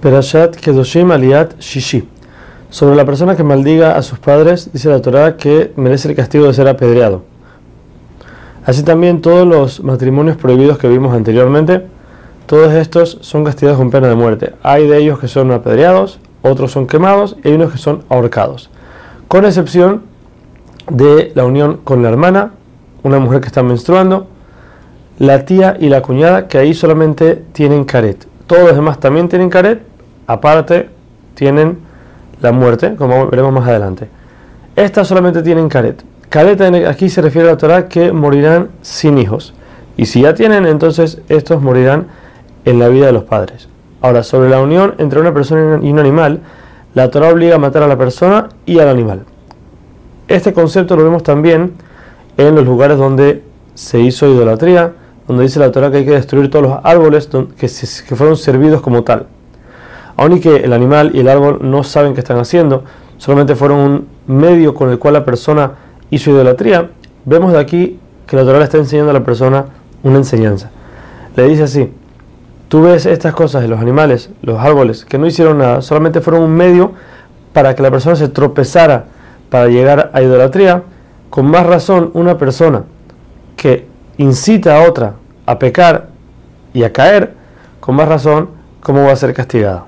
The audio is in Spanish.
Perashat Kedoshim Aliat Shishi. Sobre la persona que maldiga a sus padres, dice la Torah que merece el castigo de ser apedreado. Así también todos los matrimonios prohibidos que vimos anteriormente, todos estos son castigados con pena de muerte. Hay de ellos que son apedreados, otros son quemados y hay unos que son ahorcados. Con excepción de la unión con la hermana, una mujer que está menstruando, la tía y la cuñada, que ahí solamente tienen caret. Todos los demás también tienen caret, aparte tienen la muerte, como veremos más adelante. Estas solamente tienen caret. Caret aquí se refiere a la Torah que morirán sin hijos. Y si ya tienen, entonces estos morirán en la vida de los padres. Ahora, sobre la unión entre una persona y un animal, la Torah obliga a matar a la persona y al animal. Este concepto lo vemos también en los lugares donde se hizo idolatría, donde dice la Torah que hay que destruir todos los árboles que, fueron servidos como tal. Aun y que el animal y el árbol no saben qué están haciendo, solamente fueron un medio con el cual la persona hizo idolatría, vemos de aquí que la Torah le está enseñando a la persona una enseñanza. Le dice así, tú ves estas cosas de los animales, los árboles, que no hicieron nada, solamente fueron un medio para que la persona se tropezara para llegar a idolatría, con más razón una persona que incita a otra a pecar y a caer, con más razón, ¿cómo va a ser castigada?